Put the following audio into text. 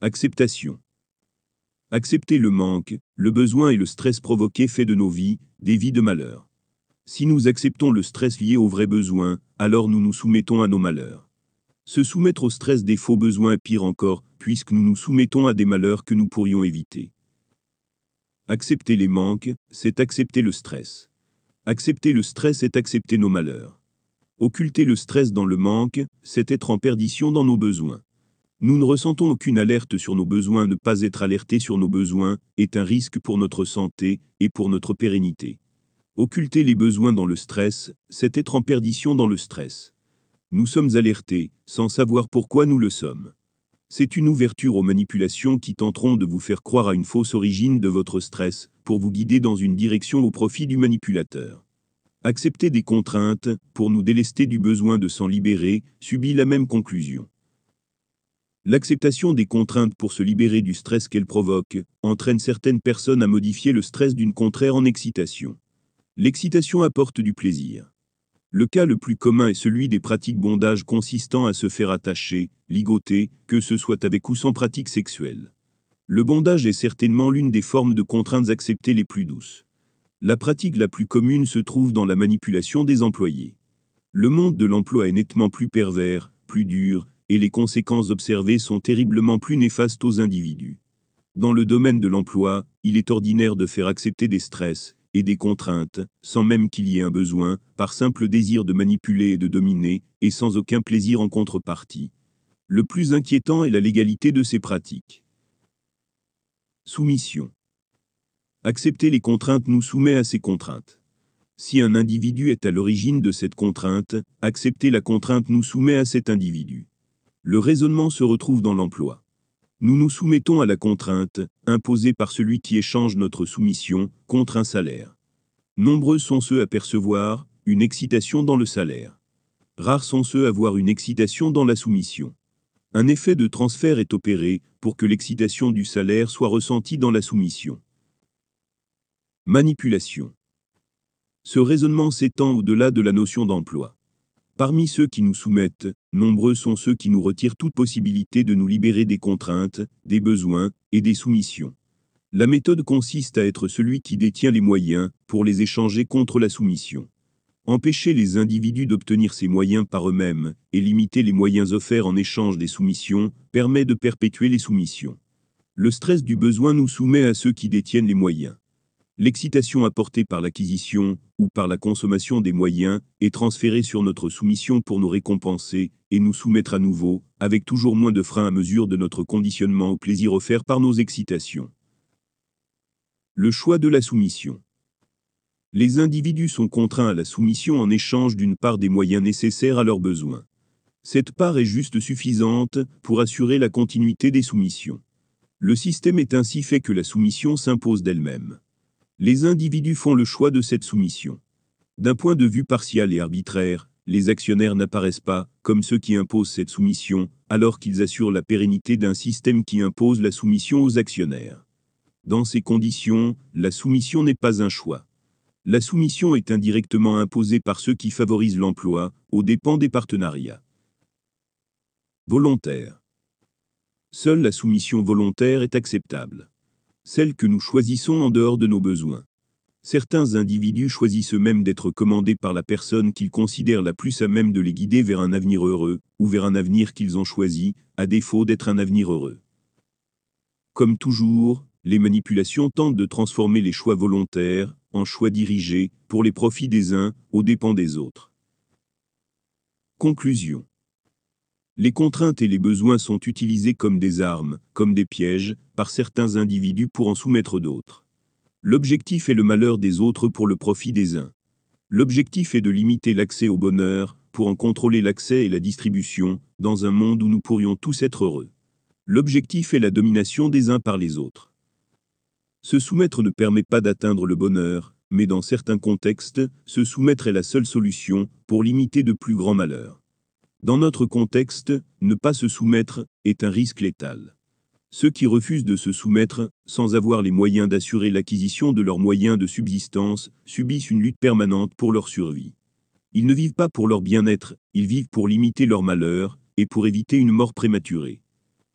Acceptation. Accepter le manque, le besoin et le stress provoqués fait de nos vies, des vies de malheur. Si nous acceptons le stress lié aux vrais besoins, alors nous nous soumettons à nos malheurs. Se soumettre au stress des faux besoins est pire encore, puisque nous nous soumettons à des malheurs que nous pourrions éviter. Accepter les manques, c'est accepter le stress. Accepter le stress est accepter nos malheurs. Occulter le stress dans le manque, c'est être en perdition dans nos besoins. Nous ne ressentons aucune alerte sur nos besoins, ne pas être alerté sur nos besoins est un risque pour notre santé et pour notre pérennité. Occulter les besoins dans le stress, c'est être en perdition dans le stress. Nous sommes alertés, sans savoir pourquoi nous le sommes. C'est une ouverture aux manipulations qui tenteront de vous faire croire à une fausse origine de votre stress, pour vous guider dans une direction au profit du manipulateur. Accepter des contraintes, pour nous délester du besoin de s'en libérer, subit la même conclusion. L'acceptation des contraintes pour se libérer du stress qu'elles provoquent entraîne certaines personnes à modifier le stress d'une contraire en excitation. L'excitation apporte du plaisir. Le cas le plus commun est celui des pratiques bondage consistant à se faire attacher, ligoter, que ce soit avec ou sans pratique sexuelle. Le bondage est certainement l'une des formes de contraintes acceptées les plus douces. La pratique la plus commune se trouve dans la manipulation des employés. Le monde de l'emploi est nettement plus pervers, plus dur, et les conséquences observées sont terriblement plus néfastes aux individus. Dans le domaine de l'emploi, il est ordinaire de faire accepter des stress et des contraintes, sans même qu'il y ait un besoin, par simple désir de manipuler et de dominer, et sans aucun plaisir en contrepartie. Le plus inquiétant est la légalité de ces pratiques. Soumission. Accepter les contraintes nous soumet à ces contraintes. Si un individu est à l'origine de cette contrainte, accepter la contrainte nous soumet à cet individu. Le raisonnement se retrouve dans l'emploi. Nous nous soumettons à la contrainte, imposée par celui qui échange notre soumission, contre un salaire. Nombreux sont ceux à percevoir une excitation dans le salaire. Rares sont ceux à voir une excitation dans la soumission. Un effet de transfert est opéré pour que l'excitation du salaire soit ressentie dans la soumission. Manipulation. Ce raisonnement s'étend au-delà de la notion d'emploi. Parmi ceux qui nous soumettent, nombreux sont ceux qui nous retirent toute possibilité de nous libérer des contraintes, des besoins et des soumissions. La méthode consiste à être celui qui détient les moyens pour les échanger contre la soumission. Empêcher les individus d'obtenir ces moyens par eux-mêmes et limiter les moyens offerts en échange des soumissions permet de perpétuer les soumissions. Le stress du besoin nous soumet à ceux qui détiennent les moyens. L'excitation apportée par l'acquisition ou par la consommation des moyens est transférée sur notre soumission pour nous récompenser et nous soumettre à nouveau, avec toujours moins de freins à mesure de notre conditionnement au plaisir offert par nos excitations. Le choix de la soumission. Les individus sont contraints à la soumission en échange d'une part des moyens nécessaires à leurs besoins. Cette part est juste suffisante pour assurer la continuité des soumissions. Le système est ainsi fait que la soumission s'impose d'elle-même les individus font le choix de cette soumission. D'un point de vue partial et arbitraire, les actionnaires n'apparaissent pas comme ceux qui imposent cette soumission, alors qu'ils assurent la pérennité d'un système qui impose la soumission aux actionnaires. Dans ces conditions, la soumission n'est pas un choix. La soumission est indirectement imposée par ceux qui favorisent l'emploi, aux dépens des partenariats. Volontaire. Seule la soumission volontaire est acceptable celle que nous choisissons en dehors de nos besoins. Certains individus choisissent eux-mêmes d'être commandés par la personne qu'ils considèrent la plus à même de les guider vers un avenir heureux, ou vers un avenir qu'ils ont choisi, à défaut d'être un avenir heureux. Comme toujours, les manipulations tentent de transformer les choix volontaires en choix dirigés, pour les profits des uns, aux dépens des autres. Conclusion. Les contraintes et les besoins sont utilisés comme des armes, comme des pièges, par certains individus pour en soumettre d'autres. L'objectif est le malheur des autres pour le profit des uns. L'objectif est de limiter l'accès au bonheur, pour en contrôler l'accès et la distribution, dans un monde où nous pourrions tous être heureux. L'objectif est la domination des uns par les autres. Se soumettre ne permet pas d'atteindre le bonheur, mais dans certains contextes, se soumettre est la seule solution pour limiter de plus grands malheurs. Dans notre contexte, ne pas se soumettre est un risque létal. Ceux qui refusent de se soumettre, sans avoir les moyens d'assurer l'acquisition de leurs moyens de subsistance, subissent une lutte permanente pour leur survie. Ils ne vivent pas pour leur bien-être, ils vivent pour limiter leur malheur, et pour éviter une mort prématurée.